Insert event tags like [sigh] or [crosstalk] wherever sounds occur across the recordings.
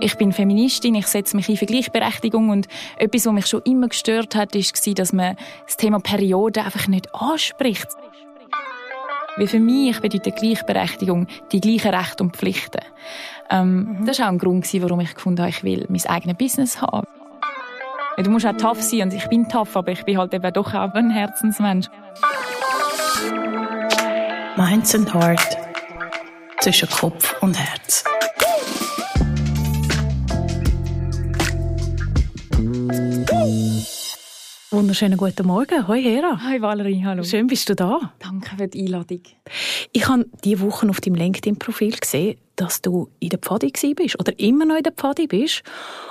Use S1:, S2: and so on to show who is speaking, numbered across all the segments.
S1: Ich bin Feministin, ich setze mich ein für Gleichberechtigung und etwas, was mich schon immer gestört hat, war, dass man das Thema Periode einfach nicht anspricht. Weil für mich bedeutet Gleichberechtigung die gleichen Rechte und Pflichten. Ähm, mhm. Das war auch ein Grund, warum ich gefunden habe, ich will mein eigenes Business haben. Du musst auch tough sein und ich bin tough, aber ich bin halt eben doch auch ein Herzensmensch.
S2: Minds and Heart zwischen Kopf und Herz. Wunderschönen guten Morgen. Hoi Hera.
S1: Hi Valerie, hallo.
S2: Schön bist du da.
S1: Danke für die Einladung.
S2: Ich habe diese Woche auf deinem LinkedIn-Profil gesehen, dass du in der Pfadi bist oder immer noch in der Pfadi bist.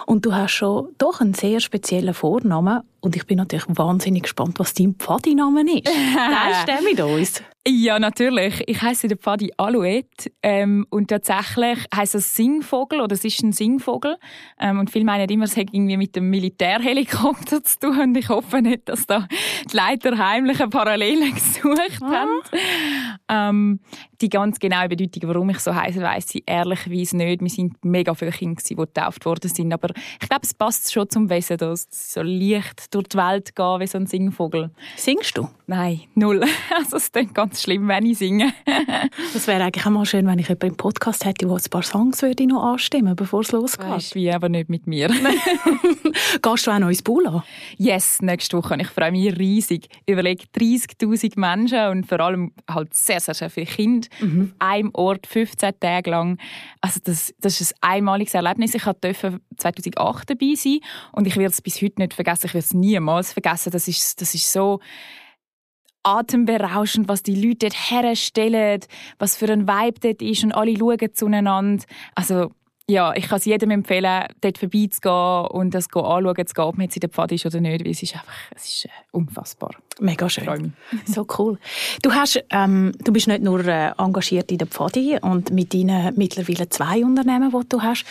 S2: Und du hast schon doch einen sehr speziellen Vornamen. Und ich bin natürlich wahnsinnig gespannt, was dein Pfadi-Name ist. [laughs] Teilst du mit uns?
S1: Ja, natürlich. Ich heiße der Pfadi Alouette ähm, und tatsächlich heißt es Singvogel oder es ist ein Singvogel ähm, und viele meinen immer, es hat irgendwie mit dem Militärhelikopter zu tun und ich hoffe nicht, dass da die Leiter heimliche Parallelen [laughs] gesucht ah. haben. Ähm, die ganz genaue Bedeutung, warum ich so heiße, weiss ich ehrlicherweise nicht. Wir sind mega viele Kinder, die getauft worden sind, aber ich glaube, es passt schon zum Wesen, dass so leicht durch die Welt gehen wie so ein Singvogel.
S2: Singst du?
S1: Nein, null. [laughs] Also es klingt ganz schlimm, wenn ich singe. [laughs]
S2: das wäre eigentlich auch mal schön, wenn ich jemanden im Podcast hätte, der ein paar Songs würde noch anstimmen bevor es losgeht.
S1: Weißt wie, aber nicht mit mir. [laughs]
S2: Gehst du auch noch ins Bula?
S1: Yes, nächste Woche. Ich freue mich riesig. Überlege 30'000 Menschen und vor allem halt sehr, sehr, sehr viele Kinder mhm. auf einem Ort, 15 Tage lang. Also das, das ist ein einmaliges Erlebnis. Ich durfte 2008 dabei sein und ich werde es bis heute nicht vergessen. Ich werde es niemals vergessen. Das ist, das ist so atemberauschend, was die Leute dort herstellen, was für ein Vibe dort ist und alle schauen zueinander. Also ja, ich kann es jedem empfehlen, dort vorbeizugehen und das anschauen, zu gehen, ob man jetzt in der Pfad ist oder nicht, weil es ist einfach es ist, äh, unfassbar.
S2: Mega schön. [laughs] So cool. Du, hast, ähm, du bist nicht nur äh, engagiert in der Pfadi und mit deinen mittlerweile zwei Unternehmen, die du hast.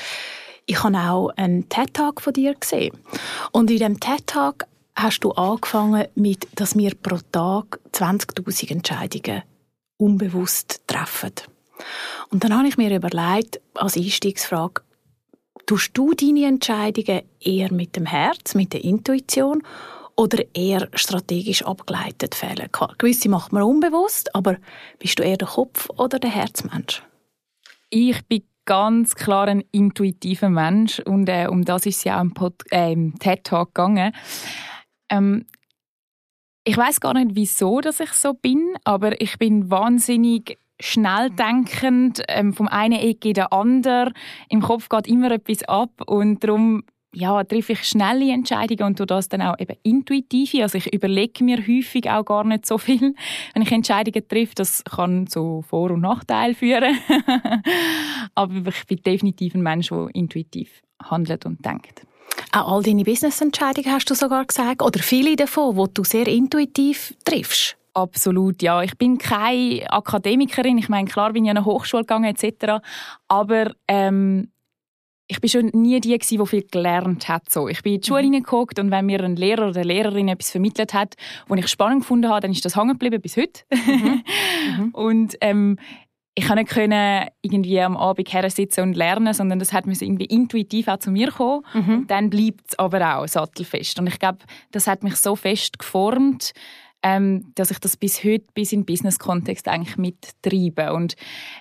S2: Ich habe auch einen TED-Tag von dir gesehen. Und in diesem TED-Tag hast du angefangen mit, dass wir pro Tag 20'000 Entscheidungen unbewusst treffen. Und dann habe ich mir überlegt, als Einstiegsfrage, tust du deine Entscheidungen eher mit dem Herz, mit der Intuition oder eher strategisch abgeleitet fällen? Gewisse macht man unbewusst, aber bist du eher der Kopf- oder der Herzmensch?
S1: Ich bin ganz klar ein intuitiver Mensch und äh, um das ist es ja auch im, Pod äh, im TED Talk gegangen. Ähm, ich weiß gar nicht, wieso, dass ich so bin, aber ich bin wahnsinnig schnell denkend, ähm, vom einen Ecke in der andere. Im Kopf geht immer etwas ab und darum ja, treffe ich schnelle Entscheidungen und tue das dann auch eben intuitiv. Also ich überlege mir häufig auch gar nicht so viel, [laughs] wenn ich Entscheidungen treffe. Das kann zu Vor- und Nachteilen führen. [laughs] Aber ich bin definitiv ein Mensch, der intuitiv handelt und denkt.
S2: Auch all deine Business-Entscheidungen hast du sogar gesagt, oder viele davon, die du sehr intuitiv triffst?
S1: Absolut, ja. Ich bin keine Akademikerin. Ich meine, klar bin ich an eine Hochschule gegangen etc. Aber ähm, ich bin schon nie die die viel gelernt hat. So, ich bin in die Schule mhm. hineingeguckt und wenn mir ein Lehrer oder eine Lehrerin etwas vermittelt hat, was ich spannend gefunden habe, dann ist das hängen geblieben bis heute. Mhm. [laughs] mhm. und ähm, ich konnte nicht irgendwie am Abend her sitzen und lernen, sondern das hat mir irgendwie intuitiv auch zu mir kommen. Mhm. Und dann bleibt es aber auch sattelfest. Und ich glaube, das hat mich so fest geformt, ähm, dass ich das bis heute, bis in Business-Kontext eigentlich mittreibe. Und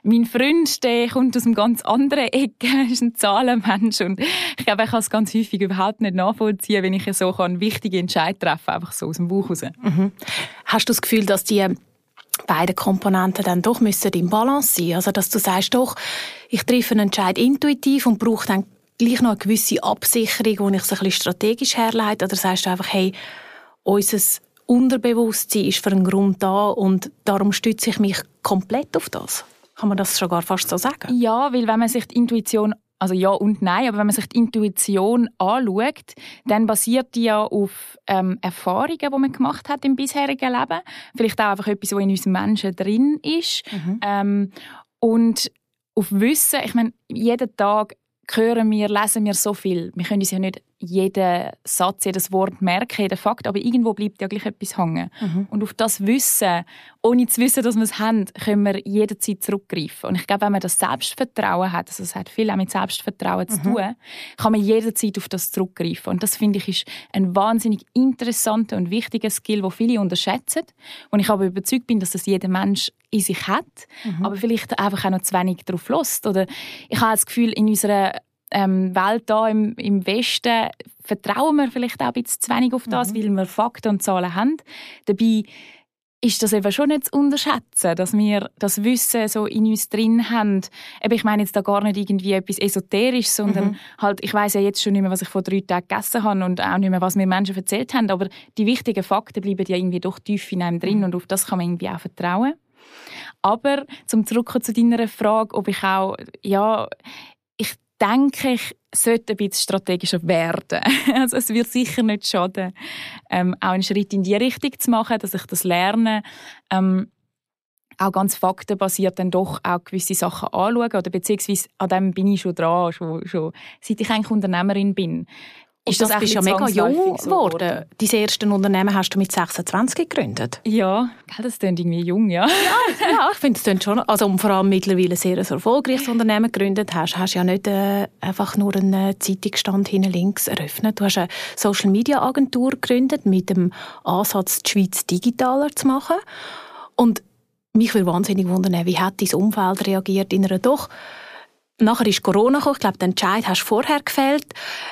S1: mein Freund, der kommt aus einem ganz anderen Ecke, [laughs] ist ein Zahlenmensch und ich glaube, ich kann es ganz häufig überhaupt nicht nachvollziehen, wenn ich so kann, wichtige Entscheidungen treffen einfach so aus dem Bauch raus. Mhm.
S2: Hast du das Gefühl, dass die beide Komponenten dann doch müssen im Balance sein. Also dass du sagst, doch, ich treffe einen Entscheid intuitiv und brauche dann gleich noch eine gewisse Absicherung, die ich so ein bisschen strategisch herleite. Oder sagst du einfach, hey, unser Unterbewusstsein ist für einen Grund da und darum stütze ich mich komplett auf das. Kann man das schon gar fast so sagen?
S1: Ja, weil wenn man sich die Intuition also ja und nein, aber wenn man sich die Intuition anschaut, dann basiert die ja auf ähm, Erfahrungen, die man gemacht hat im bisherigen Leben. Vielleicht auch einfach etwas, was in uns Menschen drin ist. Mhm. Ähm, und auf Wissen, ich meine, jeden Tag hören wir, lesen wir so viel. Wir können uns ja nicht jeden Satz, jedes Wort merken, jeden Fakt, aber irgendwo bleibt ja gleich etwas hängen. Mhm. Und auf das Wissen, ohne zu wissen, dass wir es haben, können wir jederzeit zurückgreifen. Und ich glaube, wenn man das Selbstvertrauen hat, also es hat viel auch mit Selbstvertrauen zu mhm. tun, kann man jederzeit auf das zurückgreifen. Und das finde ich ist ein wahnsinnig interessanter und wichtiger Skill, den viele unterschätzen. Und ich aber überzeugt bin, dass das jeder Mensch in sich hat, mhm. aber vielleicht einfach auch noch zu wenig darauf lässt. Oder ich habe das Gefühl, in unserer ähm, Welt hier im, im Westen vertrauen wir vielleicht auch ein bisschen zu wenig auf das, mhm. weil wir Fakten und Zahlen haben. Dabei ist das eben schon nicht zu unterschätzen, dass wir das Wissen so in uns drin haben. Eben, ich meine jetzt da gar nicht irgendwie etwas esoterisch, sondern mhm. halt, ich weiß ja jetzt schon nicht mehr, was ich vor drei Tagen gegessen habe und auch nicht mehr, was mir Menschen erzählt haben, aber die wichtigen Fakten bleiben ja irgendwie doch tief in einem drin mhm. und auf das kann man irgendwie auch vertrauen. Aber zum zurückkommen zu deiner Frage, ob ich auch, ja, denke, ich sollte ein bisschen strategischer werden. [laughs] Also es wird sicher nicht schaden, ähm, auch einen Schritt in die Richtung zu machen, dass ich das lerne, ähm, auch ganz faktenbasiert dann doch auch gewisse Sachen anschauen oder beziehungsweise an dem bin ich schon dran, schon, schon seit ich eigentlich Unternehmerin bin
S2: ist das, das bist ja mega jung geworden. So Dein erste Unternehmen hast du mit 26 gegründet.
S1: Ja, das klingt irgendwie jung, ja.
S2: ja, ja ich finde es schon. Also und vor allem mittlerweile ein sehr erfolgreiches Unternehmen gegründet hast, hast du ja nicht äh, einfach nur einen äh, Zeitungsstand hinten links eröffnet. Du hast eine Social Media Agentur gegründet mit dem Ansatz, die Schweiz digitaler zu machen. Und mich würde wahnsinnig wundern, wie hat dein Umfeld reagiert in einer doch Nachher ist Corona gekommen. Ich glaube, den Entscheid hast du vorher gefällt.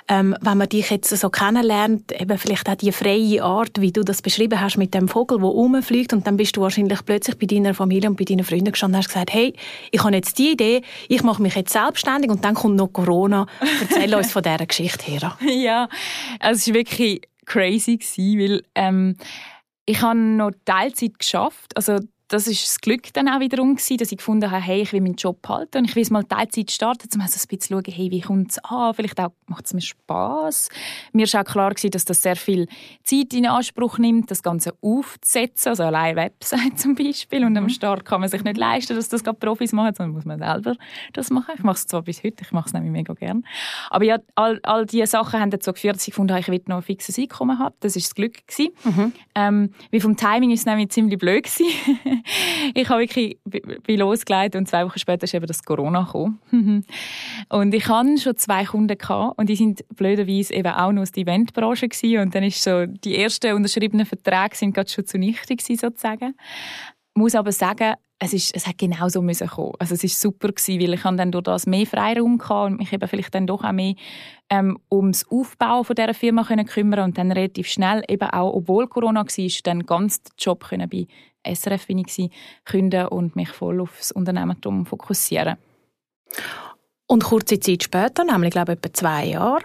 S2: Ähm, wenn man dich jetzt so kennenlernt, eben vielleicht auch die freie Art, wie du das beschrieben hast, mit dem Vogel, der rumfliegt, und dann bist du wahrscheinlich plötzlich bei deiner Familie und bei deinen Freunden gestanden und hast gesagt, hey, ich habe jetzt die Idee, ich mache mich jetzt selbstständig und dann kommt noch Corona. Erzähl uns von dieser Geschichte her. [laughs]
S1: ja, also es war wirklich crazy, weil ähm, ich habe noch Teilzeit geschafft. Also das ist das Glück dann auch wiederum gewesen, dass ich gefunden habe, hey, ich will meinen Job halten und ich will es mal Teilzeit starten, um also ein bisschen zu schauen, hey, wie kommt es an, vielleicht auch macht es mir Spass. Mir war auch klar gewesen, dass das sehr viel Zeit in Anspruch nimmt, das Ganze aufzusetzen, also allein Website [laughs] zum Beispiel und am mhm. Start kann man sich nicht leisten, dass das gerade Profis machen, sondern muss man selber das machen. Ich mache es zwar bis heute, ich mache es nämlich mega gern, aber ja, all, all diese Sachen haben dazu geführt, dass ich gefunden habe, ich will noch ein fixes Einkommen haben, das ist das Glück gewesen. Mhm. Ähm, wie vom Timing ist es nämlich ziemlich blöd gewesen. [laughs] [laughs] ich habe wirklich bin losgelegt und zwei Wochen später ist eben das Corona gekommen. [laughs] und ich hatte schon zwei Kunden gehabt, und die sind blöderweise eben auch noch aus der Eventbranche gewesen. und dann ist so die ersten unterschriebenen Verträge sind gerade schon zunichte gewesen, sozusagen. Ich muss aber sagen, es, ist, es hat genau so müssen kommen. Also es ist super gewesen, weil ich dann durch das mehr Freiraum hatte und mich eben vielleicht dann doch auch mehr ähm, ums Aufbau von dieser Firma können kümmern und dann relativ schnell eben auch, obwohl Corona war, dann ganz den Job können bei SRF bin ich künden und mich voll aufs Unternehmertum fokussieren.
S2: Und kurze Zeit später, nämlich glaube ich etwa zwei Jahre,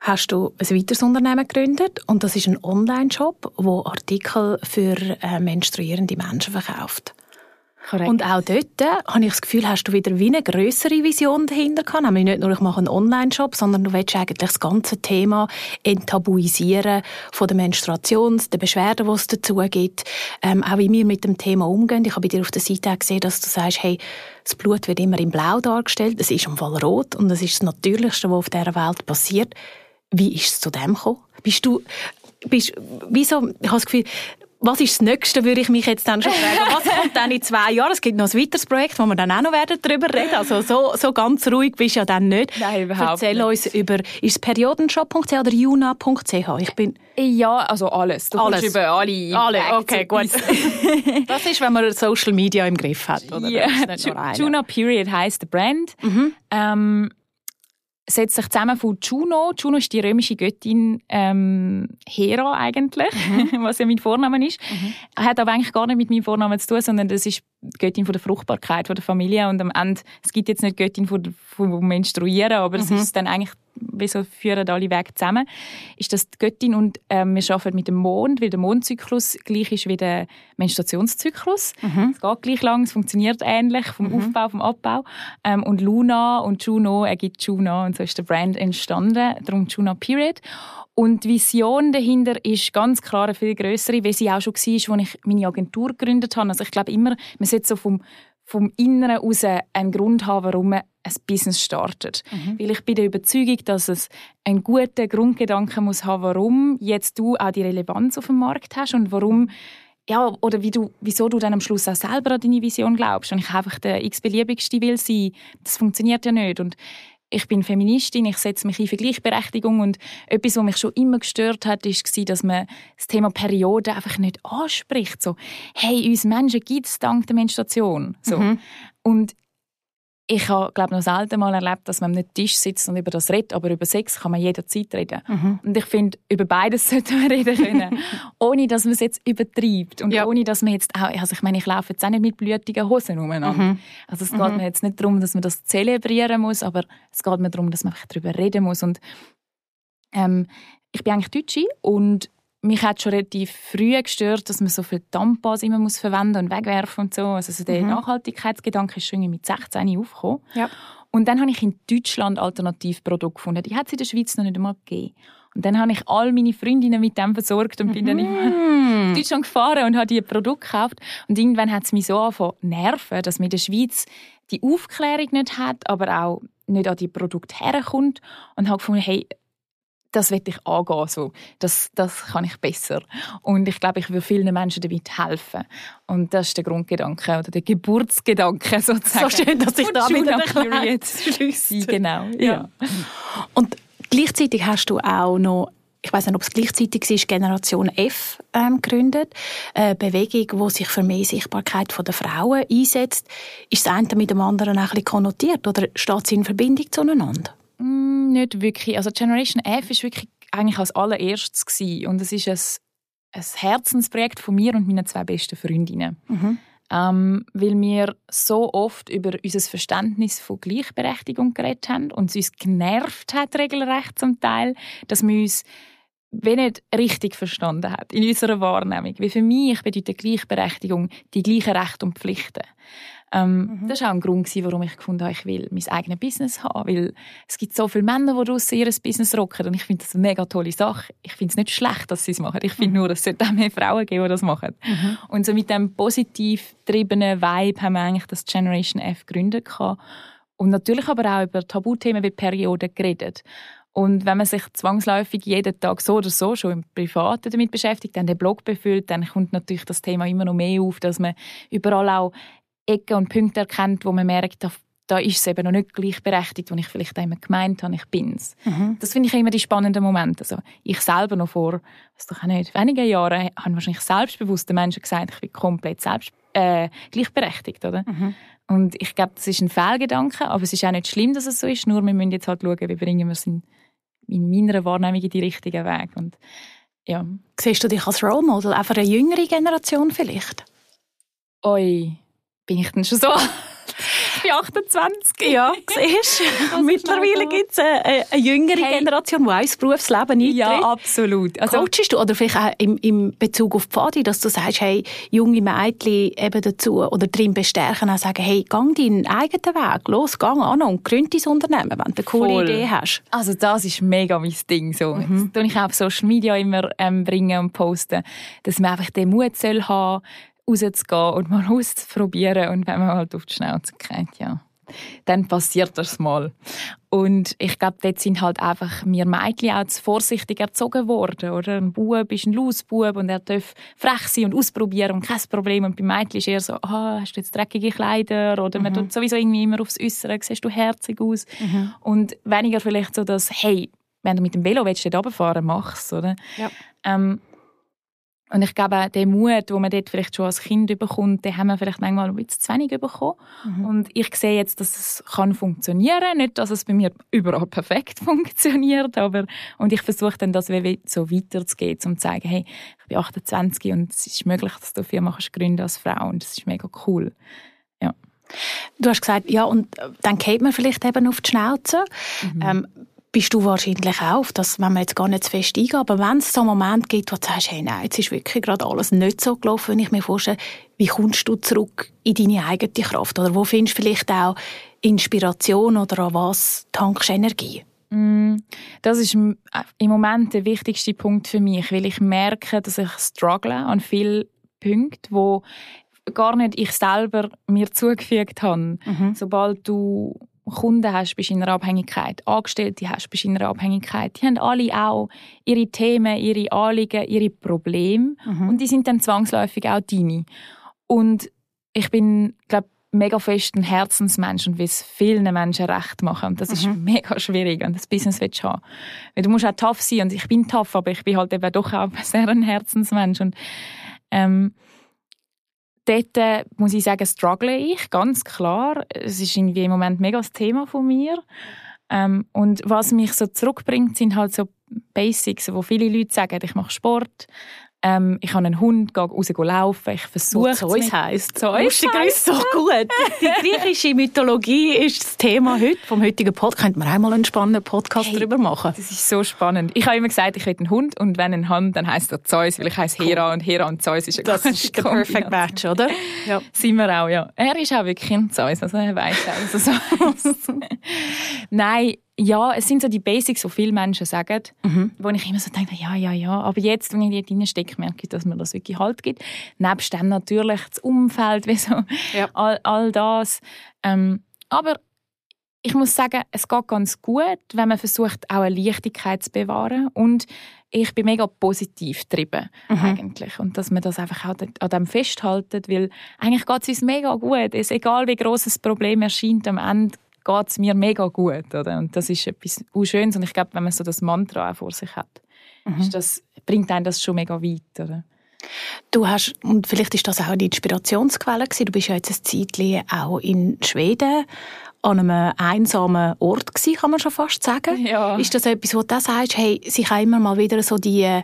S2: hast du ein weiteres Unternehmen gegründet und das ist ein Online-Shop, wo Artikel für äh, menstruierende Menschen verkauft. Korrekt. Und auch dort äh, habe ich das Gefühl, hast du wieder wie eine größere Vision dahinter gehabt. Nämlich nicht nur, ich mache einen Online-Shop, sondern du willst eigentlich das ganze Thema enttabuisieren von der Menstruation, der Beschwerden, die es dazu gibt, ähm, auch wie wir mit dem Thema umgehen. Ich habe bei dir auf der Seite auch gesehen, dass du sagst, hey, das Blut wird immer in Blau dargestellt, es ist im Fall rot und das ist das Natürlichste, was auf dieser Welt passiert. Wie ist es zu dem gekommen? Bist du bist, wieso, ich habe das Gefühl, was ist das Nächste, würde ich mich jetzt dann schon fragen. [laughs] Was kommt dann in zwei Jahren? Es gibt noch ein weiteres Projekt, wo wir dann auch noch werden darüber reden. Also so, so ganz ruhig bist du ja dann nicht.
S1: Nein, überhaupt
S2: Erzähl
S1: nicht.
S2: uns über, ist es periodenshop.ch oder juna.ch? Ich bin...
S1: Ja, also alles.
S2: Du alles.
S1: über alle.
S2: Alle, okay, gut. [laughs] das ist, wenn man Social Media im Griff hat, oder?
S1: Ja, Juna Period heisst der Brand. Mhm. Ähm, setzt sich zusammen von Juno. Juno ist die römische Göttin ähm, Hera eigentlich, mhm. [laughs] was ja mein Vorname ist. Mhm. Hat aber eigentlich gar nicht mit meinem Vornamen zu tun, sondern das ist die Göttin von der Fruchtbarkeit von der Familie und am Ende, es gibt jetzt nicht die Göttin von, von Menstruieren, aber mhm. es ist dann eigentlich wieso führen alle Wege zusammen, ist das die Göttin und ähm, wir arbeiten mit dem Mond, weil der Mondzyklus gleich ist wie der Menstruationszyklus. Mhm. Es geht gleich lang, es funktioniert ähnlich vom mhm. Aufbau, vom Abbau. Ähm, und Luna und Juno ergibt Juno und so ist der Brand entstanden, darum Juno Period. Und die Vision dahinter ist ganz klar eine viel größere, wie sie auch schon war, als ich meine Agentur gegründet habe. Also ich glaube immer, man sollte so vom vom Inneren heraus einen Grund haben, warum man ein Business startet. Mhm. Weil ich bin der Überzeugung, dass es einen guten Grundgedanke muss haben, warum jetzt du auch die Relevanz auf dem Markt hast und warum ja, oder wie du, wieso du dann am Schluss auch selber an deine Vision glaubst. Und ich einfach der x-beliebigste will sein, das funktioniert ja nicht. Und ich bin Feministin, ich setze mich ein für Gleichberechtigung und etwas, was mich schon immer gestört hat, war, dass man das Thema Periode einfach nicht anspricht. So, hey, uns Menschen gibt es dank der Menstruation. So. Mhm. Und ich habe, glaube noch selten mal erlebt, dass man am Tisch sitzt und über das redet, aber über Sex kann man jederzeit reden. Mhm. Und ich finde, über beides [laughs] sollte man reden können, [laughs] ohne dass man es jetzt übertreibt und ja. ohne dass man jetzt auch, also ich meine, ich laufe jetzt auch nicht mit blutigen Hosen umeinander. Mhm. Also es geht mhm. mir jetzt nicht darum, dass man das zelebrieren muss, aber es geht mir darum, dass man einfach darüber reden muss und ähm, ich bin eigentlich Deutsche und mich hat schon relativ früh gestört, dass man so viele Tampons immer muss verwenden und wegwerfen und so. Also so der mhm. Nachhaltigkeitsgedanke ist schon mit 16 aufgekommen. Ja. Und dann habe ich in Deutschland Alternativprodukte gefunden. Die hat es in der Schweiz noch nicht einmal gegeben. Und dann habe ich all meine Freundinnen mit dem versorgt und bin dann immer in mhm. Deutschland gefahren und habe die Produkte gekauft. Und irgendwann hat es mich so angefangen nerven, dass man in der Schweiz die Aufklärung nicht hat, aber auch nicht an die Produkte herkommt. Und habe gefunden, hey, das will ich angehen. So. Das, das kann ich besser. Und ich glaube, ich würde vielen Menschen damit helfen. Und das ist der Grundgedanke oder der Geburtsgedanke [laughs] sozusagen.
S2: So schön, dass ich da wieder schließe. [laughs]
S1: Genau, ja. ja.
S2: Und gleichzeitig hast du auch noch ich weiß nicht, ob es gleichzeitig ist, Generation F ähm, gegründet, eine Bewegung, die sich für mehr Sichtbarkeit der Frauen einsetzt. Ist das eine mit dem anderen ein bisschen konnotiert oder steht es in Verbindung zueinander?
S1: Mm, nicht wirklich. Also Generation F ist wirklich eigentlich als allererstes gewesen. und es ist ein, ein Herzensprojekt von mir und meinen zwei besten Freundinnen. Mhm. Ähm, weil wir so oft über unser Verständnis von Gleichberechtigung geredet haben und es uns genervt hat, regelrecht zum Teil, dass wir uns wenn nicht richtig verstanden hat in unserer Wahrnehmung. Wie für mich bedeutet Gleichberechtigung die gleichen Rechte und Pflichten. Ähm, mhm. Das war auch ein Grund, warum ich gefunden habe, ich will mein eigenes Business haben. Weil es gibt so viele Männer, die daraus ihr Business rocken. Und ich finde das eine mega tolle Sache. Ich finde es nicht schlecht, dass sie es machen. Ich finde mhm. nur, es sollte auch mehr Frauen geben, die das machen. Mhm. Und so mit diesem positiv getriebenen Vibe haben wir eigentlich das Generation F gegründet. Und natürlich aber auch über Tabuthemen wie Perioden geredet. Und wenn man sich zwangsläufig jeden Tag so oder so schon im Privaten damit beschäftigt, dann den Blog befüllt, dann kommt natürlich das Thema immer noch mehr auf, dass man überall auch Ecken und Punkte erkennt, wo man merkt, da, da ist es eben noch nicht gleichberechtigt, wo ich vielleicht immer gemeint habe, ich bin es. Mhm. Das finde ich immer die spannenden Momente. Also ich selber noch vor, was doch auch nicht, wenigen Jahren, haben wahrscheinlich selbstbewusste Menschen gesagt, ich bin komplett selbst, äh, gleichberechtigt, oder? Mhm. Und ich glaube, das ist ein Fehlgedanke, aber es ist auch nicht schlimm, dass es so ist, nur wir müssen jetzt halt schauen, wie bringen wir es in, in meiner Wahrnehmung in die richtigen Weg. Und, ja.
S2: Siehst du dich als Role Model, auch für eine jüngere Generation vielleicht?
S1: Oi, bin ich denn schon so ich bin 28.
S2: Ja, siehst du. Mittlerweile gibt es eine, eine, jüngere hey. Generation, die auch ins Berufsleben eintritt.
S1: Ja, absolut.
S2: Also, Coachst du, oder vielleicht auch im, im Bezug auf Pfadi, dass du sagst, hey, junge Mädchen eben dazu oder drin bestärken, auch sagen, hey, gang deinen eigenen Weg, los, gang an und gründ dein Unternehmen, wenn du eine coole Voll. Idee hast.
S1: Also das ist mega mein Ding. So. Mhm. Das tue ich auch auf Social Media immer ähm, bringen und posten, dass man einfach den Mut soll haben rauszugehen und mal auszuprobieren. Und wenn man halt auf die Schnauze kriegt, ja, dann passiert das mal. Und ich glaube, dort sind halt einfach wir Mädchen auch zu vorsichtig erzogen worden. Oder? Ein Bub ist ein Lausbub und er darf frech sein und ausprobieren und kein Problem. Und bei Mädchen ist eher so, ah, hast du jetzt dreckige Kleider? Oder mhm. man tut sowieso irgendwie immer aufs Äußere, siehst du herzig aus? Mhm. Und weniger vielleicht so, dass, hey, wenn du mit dem Velo willst, dort runterfahren, mach's, oder? Ja. Ähm, und ich glaube, den Mut, den man dort vielleicht schon als Kind bekommt, den haben wir vielleicht manchmal ein bisschen zu wenig bekommen. Mhm. Und ich sehe jetzt, dass es kann funktionieren. Nicht, dass es bei mir überall perfekt [laughs] funktioniert, aber und ich versuche dann, das so weiterzugehen, um zu sagen, hey, ich bin 28 und es ist möglich, dass du Firma gründen als Frau und das ist mega cool. Ja.
S2: Du hast gesagt, ja, und dann geht man vielleicht eben auf die Schnauze. Mhm. Ähm, bist du wahrscheinlich auch, dass, wenn man jetzt gar nicht zu fest eingeht, aber wenn es so einen Moment gibt, wo du sagst, hey, nein, jetzt ist wirklich gerade alles nicht so gelaufen, wenn ich mir vorstelle, wie kommst du zurück in deine eigene Kraft? Oder wo findest du vielleicht auch Inspiration oder an was tankst du Energie?
S1: Mm, das ist im Moment der wichtigste Punkt für mich, weil ich merke, dass ich struggle an vielen Punkten, wo gar nicht ich selber mir zugefügt habe. Mhm. Sobald du Kunden hast, bist du in einer Abhängigkeit. Angestellte hast, bist du in einer Abhängigkeit. Die haben alle auch ihre Themen, ihre Anliegen, ihre Probleme. Mhm. Und die sind dann zwangsläufig auch deine. Und ich bin, glaube mega fest ein Herzensmensch und will es vielen Menschen recht machen. Und das mhm. ist mega schwierig, wenn du das Business willst haben Weil du musst auch tough sein. Und ich bin tough, aber ich bin halt eben doch auch [laughs] sehr ein Herzensmensch. Und ähm, dort äh, muss ich sagen, struggle ich, ganz klar. Es ist irgendwie im Moment mega das Thema von mir. Ähm, und was mich so zurückbringt, sind halt so Basics, wo viele Leute sagen, ich mache Sport, ähm, ich habe einen Hund, gehe raus laufen, ich versuche.
S2: Zeus heisst. Zeus ist so gut. Die griechische Mythologie ist das Thema heute, vom heutigen Podcast. Könnte man einmal einen spannenden Podcast hey, darüber machen.
S1: Das ist so spannend. Ich habe immer gesagt, ich will einen Hund und wenn ein Hund, dann heisst er Zeus, weil ich heiße Hera und Hera und Zeus ist ein
S2: Das ist der perfect match, oder?
S1: Ja. Sind wir auch, ja. Er ist auch wirklich ein Zeus, also er weiß auch, was er [laughs] so Nein, ja, es sind so die Basics, die viele Menschen sagen, mhm. wo ich immer so denke, ja, ja, ja. Aber jetzt, wenn ich dort stecke, merke ich, dass mir das wirklich Halt gibt. Nebst dem natürlich das Umfeld, [laughs] wie so, ja. all, all das. Ähm, aber ich muss sagen, es geht ganz gut, wenn man versucht, auch eine Leichtigkeit zu bewahren. Und ich bin mega positiv getrieben, mhm. eigentlich. Und dass man das einfach auch an dem festhalten, weil eigentlich geht es uns mega gut. Es, egal wie groß das Problem erscheint, am Ende geht es mir mega gut. Oder? Und das ist etwas Schönes. Und ich glaube, wenn man so das Mantra auch vor sich hat, mhm. das, bringt einen das schon mega weit. Oder?
S2: Du hast, und vielleicht ist das auch die Inspirationsquelle gewesen, du bist ja jetzt ein Zeitchen auch in Schweden an einem einsamen Ort gewesen, kann man schon fast sagen.
S1: Ja.
S2: Ist das etwas, wo du sagst, hey, sich immer mal wieder so die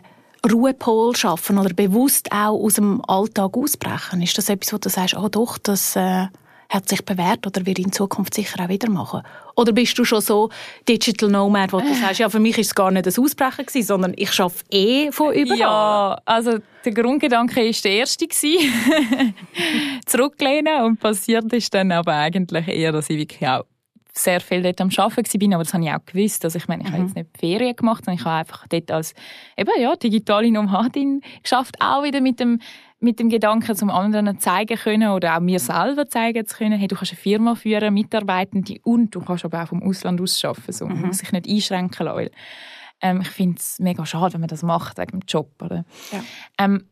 S2: Ruhepol schaffen oder bewusst auch aus dem Alltag ausbrechen? Ist das etwas, wo du sagst, oh doch, das... Äh hat sich bewährt oder wird in Zukunft sicher auch wieder machen? Oder bist du schon so Digital Nomad, wo du sagst, ja, für mich ist es gar nicht das Ausbrechen gewesen, sondern ich arbeite eh von überall?
S1: Ja, also der Grundgedanke war der erste. [laughs] Zurücklehnen und passiert ist dann aber eigentlich eher, dass ich wirklich auch sehr viel dort am Arbeiten war, aber das habe ich auch gewusst. Also ich meine, ich mhm. habe jetzt nicht Ferien gemacht, sondern ich habe einfach dort als eben, ja, digitale Nomadin geschafft, auch wieder mit dem mit dem Gedanken, zum anderen zeigen können oder auch mir selber zeigen zu können, hey, du kannst eine Firma führen, Mitarbeitende und du kannst aber auch vom Ausland aus arbeiten. So. Man mhm. muss sich nicht einschränken lassen. Ähm, ich finde es mega schade, wenn man das macht wegen dem Job. Oder? Ja. Ähm,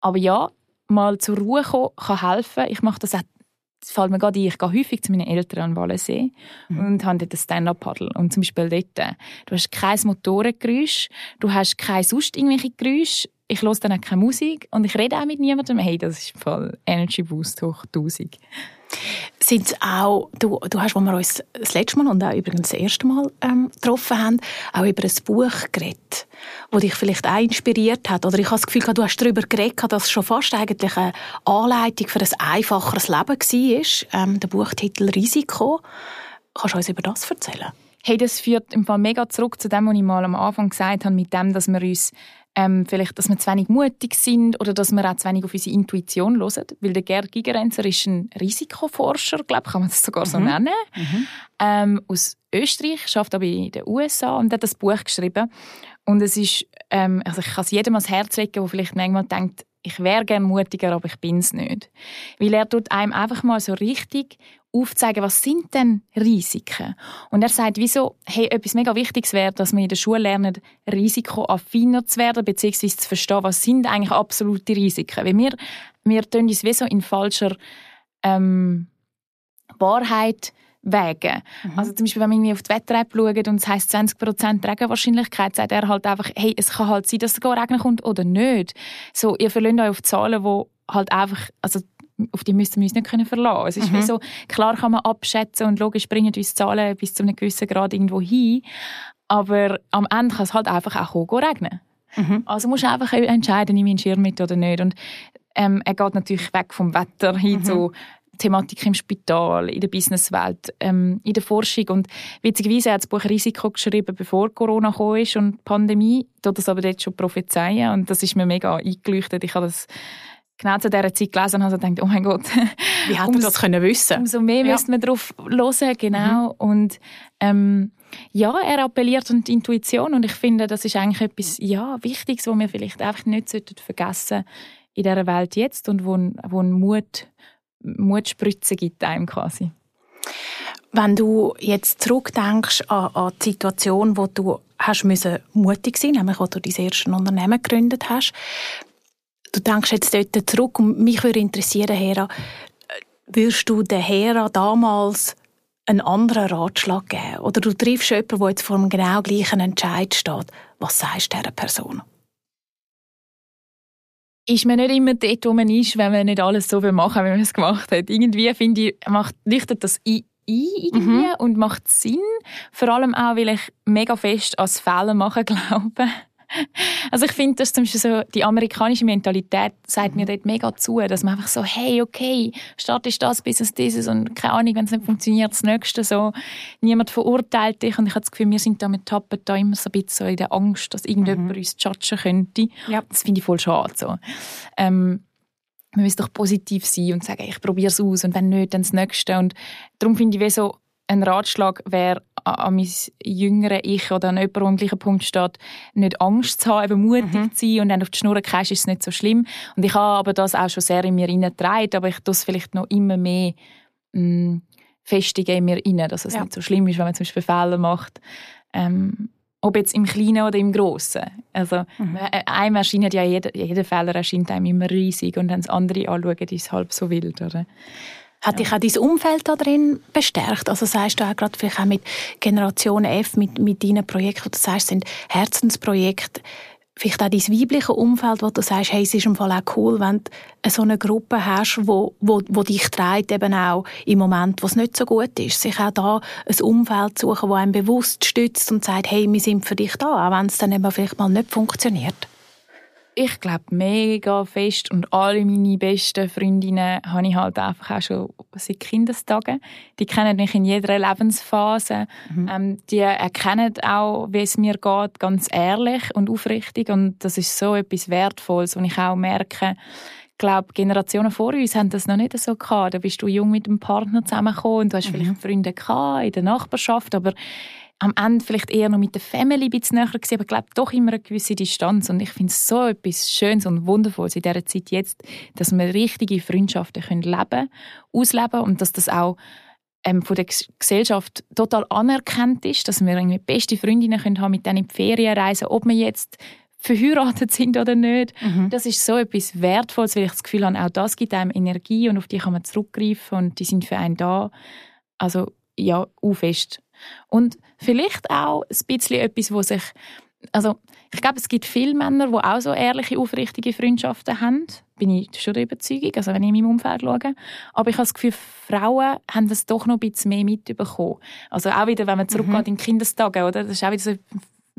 S1: aber ja, mal zur Ruhe kommen kann helfen. Ich mache das auch das fällt mir gerade ein, ich gehe häufig zu meinen Eltern an Wallensee mhm. und habe dort ein Stand-Up-Paddle. Und zum Beispiel dort, du hast kein Motorengeräusch, du hast kein sonst irgendwelche Geräusche, ich höre dann auch keine Musik und ich rede auch mit niemandem. Hey, das ist voll Energy Boost hoch 1000.
S2: Sind auch, du, du hast, als wir uns das letzte Mal und auch übrigens das erste Mal ähm, getroffen haben, auch über ein Buch geredet, das dich vielleicht auch inspiriert hat. Oder ich habe das Gefühl, du hast darüber geredet, dass es schon fast eigentlich eine Anleitung für ein einfacheres Leben war. Ähm, der Buchtitel «Risiko». Kannst du uns über das erzählen?
S1: Hey, das führt im Fall mega zurück zu dem, was ich mal am Anfang gesagt habe, mit dem, dass wir uns ähm, vielleicht, dass wir zu wenig mutig sind oder dass wir auch zu wenig auf unsere Intuition hören. Weil der Gerd Gigerenzer ist ein Risikoforscher, glaube kann man das sogar so mhm. nennen. Mhm. Ähm, aus Österreich, schafft aber in den USA und hat das Buch geschrieben. Und es ist, ähm, also ich kann es jedem ans Herz legen, der vielleicht manchmal denkt, ich wäre gerne mutiger, aber ich bin es nicht. Weil er tut einem einfach mal so richtig aufzeigen, was sind denn Risiken? Und er sagt, wieso, hey, etwas mega Wichtiges wäre, dass wir in der Schule lernen, risikoaffiner zu werden, beziehungsweise zu verstehen, was sind eigentlich absolute Risiken. Weil wir, wir tun uns wie so in falscher ähm, Wahrheit wägen. Mhm. Also zum Beispiel, wenn man auf die Wetter-App schaut und es heisst 20% Regenwahrscheinlichkeit, sagt er halt einfach, hey, es kann halt sein, dass es gar regnen kommt oder nicht. So, ihr verlöhnt euch auf Zahlen, die halt einfach, also auf die müssen wir uns nicht können verlassen. Es ist mhm. wie so, klar kann man abschätzen und logisch bringen uns Zahlen bis zu einem gewissen Grad irgendwo hin, aber am Ende kann es halt einfach auch regnen. Mhm. Also musst du einfach entscheiden, nehme ich einen Schirm mit oder nicht. Und ähm, er geht natürlich weg vom Wetter hin mhm. zu Thematik im Spital, in der Businesswelt, ähm, in der Forschung. Und witzigerweise hat das Buch Risiko geschrieben, bevor Corona kam ist und die Pandemie. Tut das aber jetzt schon prophezeien. Und das ist mir mega eingeleuchtet. Ich habe das genau zu dieser Zeit gelesen und habe gedacht, oh mein Gott.
S2: Wie hätte man das können wissen
S1: Umso mehr ja. müsste man darauf hören, genau. Mhm. Und ähm, ja, er appelliert an die Intuition und ich finde, das ist eigentlich etwas ja, Wichtiges, was wir vielleicht einfach nicht vergessen in dieser Welt jetzt und wo, wo ein Mut, Mutspritze gibt einem quasi.
S2: Wenn du jetzt zurückdenkst an, an die Situation, wo du hast müssen mutig sein, nämlich als du dein erstes Unternehmen gegründet hast, du denkst jetzt dort zurück und mich würde interessieren, Hera, würdest du der Hera damals einen anderen Ratschlag geben? Oder du triffst jemanden, der jetzt vor einem genau gleichen Entscheid steht. Was sagst du dieser Person?
S1: ist man nicht immer dort, wo man ist, wenn man nicht alles so machen will, wie man es gemacht hat. Irgendwie, finde ich, macht, leuchtet das ein, irgendwie mhm. und macht Sinn. Vor allem auch, weil ich mega fest ans Fehler machen [laughs] glaube. [laughs] Also ich finde, dass zum Beispiel so die amerikanische Mentalität sagt mir dort mega zu, dass man einfach so, hey, okay, Start ist das, Business dieses und keine Ahnung, wenn es nicht funktioniert, das Nächste so. Niemand verurteilt dich und ich habe das Gefühl, wir sind da mit Tappen da immer so ein bisschen so in der Angst, dass irgendjemand mhm. uns judgen könnte. Ja. Das finde ich voll schade. So. Ähm, man müsste doch positiv sein und sagen, ich probiere es aus und wenn nicht, dann das Nächste. Und darum finde ich, wie so ein Ratschlag wäre an mein jüngere Ich oder an jemanden, der am gleichen Punkt steht, nicht Angst zu haben, eben mutig mhm. zu sein und dann auf die Schnur gehst, ist es nicht so schlimm. Und ich habe aber das auch schon sehr in mir hineingetragen, aber ich es vielleicht noch immer mehr mh, mm, festigen in mir rein, dass es ja. nicht so schlimm ist, wenn man zum Beispiel Fehler macht. Ähm, ob jetzt im Kleinen oder im Großen. Also mhm. Äh, einem erscheint ja jeder, jeder Fehler erscheint einem immer riesig und wenn es andere anschauen, ist es halb so wild, oder?
S2: Hat dich auch dein Umfeld da drin bestärkt? Also sagst du auch gerade vielleicht auch mit Generation F, mit, mit deinen Projekten, wo du sagst, sind Herzensprojekte, vielleicht auch dein weibliches Umfeld, wo du sagst, hey, es ist im Fall auch cool, wenn du so eine Gruppe hast, wo, wo, wo dich trägt, eben auch im Moment, wo es nicht so gut ist. Sich auch da ein Umfeld suchen, das einem bewusst stützt und sagt, hey, wir sind für dich da, auch wenn es dann eben vielleicht mal nicht funktioniert
S1: ich glaube mega fest und alle meine besten Freundinnen habe ich halt einfach auch schon seit Kindestagen. Die kennen mich in jeder Lebensphase. Mhm. Ähm, die erkennen auch, wie es mir geht, ganz ehrlich und aufrichtig und das ist so etwas Wertvolles und ich auch merke, ich glaube, Generationen vor uns haben das noch nicht so gehabt. Da bist du jung mit einem Partner zusammengekommen und du hast mhm. vielleicht Freunde gehabt in der Nachbarschaft, aber am Ende vielleicht eher noch mit der Family ein bisschen näher gewesen, aber ich glaube doch immer eine gewisse Distanz. Und ich finde es so etwas Schönes und Wundervolles in dieser Zeit jetzt, dass wir richtige Freundschaften können leben ausleben und dass das auch ähm, von der Gesellschaft total anerkannt ist, dass wir irgendwie beste Freundinnen können haben, mit denen in die Ferien reisen, ob wir jetzt verheiratet sind oder nicht. Mhm. Das ist so etwas Wertvolles, weil ich das Gefühl habe, auch das gibt einem Energie und auf die kann man zurückgreifen und die sind für einen da. Also ja, auch fest. Und vielleicht auch ein bisschen etwas, wo sich, also ich glaube, es gibt viele Männer, die auch so ehrliche, aufrichtige Freundschaften haben. Bin ich schon der Überzeugung, also wenn ich in meinem Umfeld schaue. Aber ich habe das Gefühl, Frauen haben das doch noch ein bisschen mehr mitbekommen. Also auch wieder, wenn man zurückgeht mhm. in Kinderstagen, oder? Das ist auch wieder so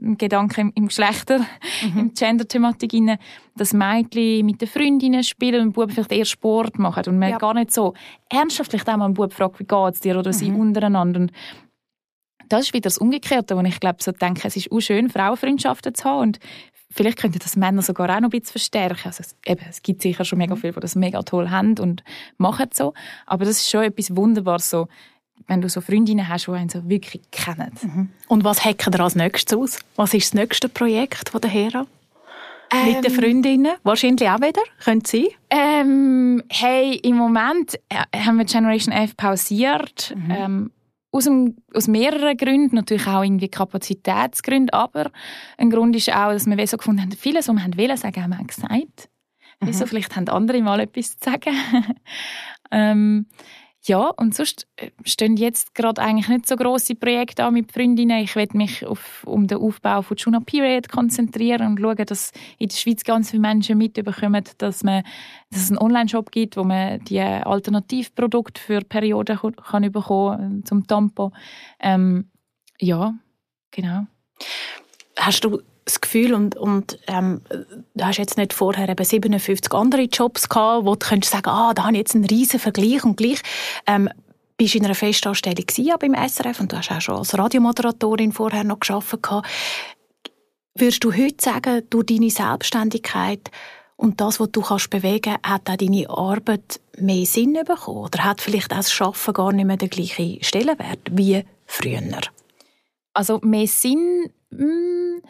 S1: ein Gedanke im, Geschlechter, mhm. im Gender-Thematik rein, dass Mädchen mit den Freundinnen spielen und Buben vielleicht eher Sport machen und man ja. gar nicht so ernsthaft auch mal einen Bub fragt, wie geht es dir oder mhm. sie untereinander. Und das ist wieder das Umgekehrte, wo ich glaube, so denke, es ist auch schön, Frauenfreundschaften zu haben und vielleicht könnten das Männer sogar auch noch ein bisschen verstärken. Also es, eben, es gibt sicher schon mega mhm. viele, die das mega toll haben und machen so, aber das ist schon etwas Wunderbares, so, wenn du so Freundinnen hast, die einen so wirklich kennen.
S2: Mhm. Und was hacken ihr als nächstes aus? Was ist das nächste Projekt von der Hera? Ähm, Mit den Freundinnen? Wahrscheinlich auch wieder? Könnte sein?
S1: Ähm, hey, im Moment äh, haben wir Generation F pausiert. Mhm. Ähm, aus, dem, aus mehreren Gründen, natürlich auch irgendwie Kapazitätsgründe, aber ein Grund ist auch, dass wir so gefunden haben, vieles, was wir haben wollen sagen, haben wir gesagt. Mhm. Wieso, vielleicht haben andere mal etwas zu sagen. [laughs] ähm, ja, und sonst äh, stehen jetzt gerade eigentlich nicht so grosse Projekte an mit Freundinnen. Ich werde mich auf, um den Aufbau von Juna Period konzentrieren und schauen, dass in der Schweiz ganz viele Menschen mitbekommen, dass, man, dass es einen Online-Shop gibt, wo man die Alternativprodukte für Perioden kann bekommen zum Tampo. Ähm, ja, genau.
S2: Hast du das Gefühl und, und ähm, du hast jetzt nicht vorher eben 57 andere Jobs gehabt, wo du könntest sagen, ah, da habe ich jetzt einen riesen Vergleich und gleich ähm, bist in einer Festanstellung beim SRF und du hast auch schon als Radiomoderatorin vorher noch gearbeitet. Würdest du heute sagen, durch deine Selbstständigkeit und das, was du kannst bewegen, hat auch deine Arbeit mehr Sinn bekommen? Oder hat vielleicht auch das Schaffen gar nicht mehr den gleichen Stellenwert wie früher?
S1: Also mehr Sinn, mh, hm,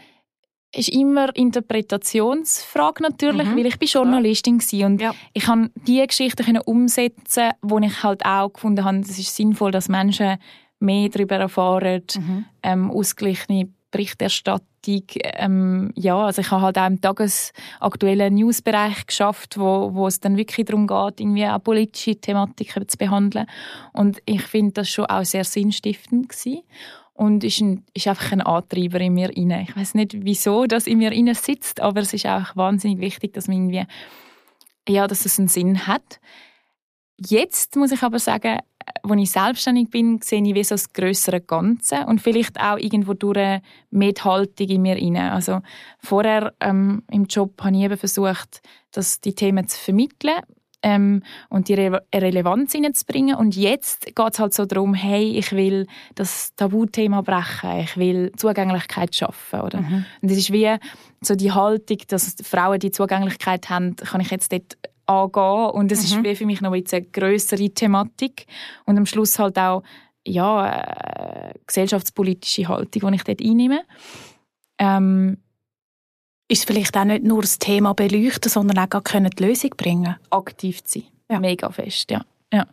S1: ist immer Interpretationsfrage natürlich, mhm. weil ich bin Journalistin ja. und ja. ich kann die Geschichten umsetzen, wo ich halt auch gefunden habe, es ist sinnvoll, dass Menschen mehr darüber erfahren, mhm. ähm, ausgeglichene Berichterstattung. Ähm, ja, also ich habe halt auch im tagesaktuellen Newsbereich geschafft, wo, wo es dann wirklich darum geht, irgendwie auch politische Thematiken zu behandeln. Und ich finde das schon auch sehr sinnstiftend gewesen und ist, ein, ist einfach ein Antreiber in mir inne. Ich weiß nicht, wieso das in mir inne sitzt, aber es ist auch wahnsinnig wichtig, dass man irgendwie, ja, dass es einen Sinn hat. Jetzt muss ich aber sagen, als ich selbstständig bin, sehe ich wie so das größere Ganze und vielleicht auch irgendwo durch mehr die in mir inne. Also vorher ähm, im Job habe ich eben versucht, dass die Themen zu vermitteln ähm, und die Re Relevanz hineinzubringen. Und jetzt geht es halt so darum, hey, ich will das Tabuthema brechen, ich will Zugänglichkeit schaffen. Oder? Mhm. Und es ist wie so die Haltung, dass Frauen die Zugänglichkeit haben, kann ich jetzt dort angehen. Und es mhm. ist wie für mich noch eine größere Thematik. Und am Schluss halt auch ja, äh, gesellschaftspolitische Haltung, die ich dort einnehme. Ähm,
S2: ist vielleicht auch nicht nur das Thema beleuchten, sondern auch gar die Lösung bringen
S1: Aktiv zu sein. Ja. Mega fest, ja. ja.